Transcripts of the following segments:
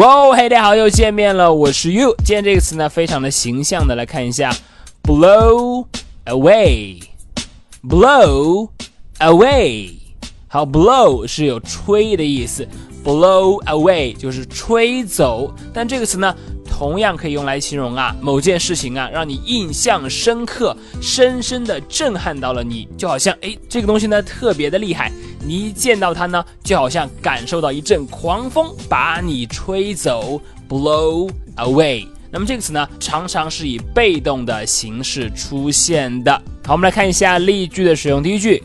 哇，嘿，大家好，又见面了，我是 You。今天这个词呢，非常的形象的来看一下，blow away，blow away。好，blow 是有吹的意思，blow away 就是吹走。但这个词呢，同样可以用来形容啊某件事情啊，让你印象深刻，深深的震撼到了你，就好像哎，这个东西呢特别的厉害。你一见到它呢，就好像感受到一阵狂风把你吹走，blow away。那么这个词呢，常常是以被动的形式出现的。好，我们来看一下例句的使用。第一句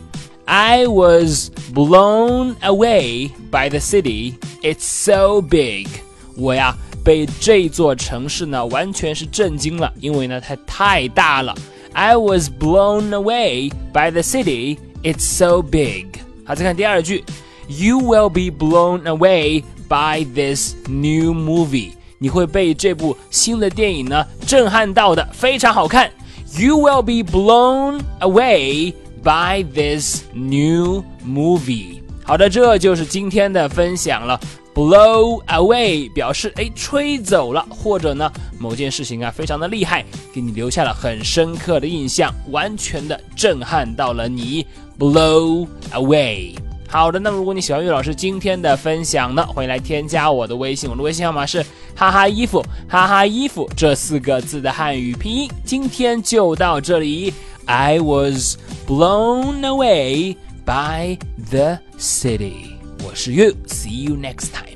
，I was blown away by the city. It's so big. 我呀，被这座城市呢，完全是震惊了，因为呢，它太大了。I was blown away by the city. It's so big. 好，再看第二句，You will be blown away by this new movie。你会被这部新的电影呢震撼到的，非常好看。You will be blown away by this new movie。好的，这就是今天的分享了。 Blow away 表示哎吹走了，或者呢某件事情啊非常的厉害，给你留下了很深刻的印象，完全的震撼到了你。blow away。好的，那么如果你喜欢岳老师今天的分享呢，欢迎来添加我的微信，我的微信号码是哈哈衣服哈哈衣服这四个字的汉语拼音。今天就到这里，I was blown away by the city。我是 You，see you next time。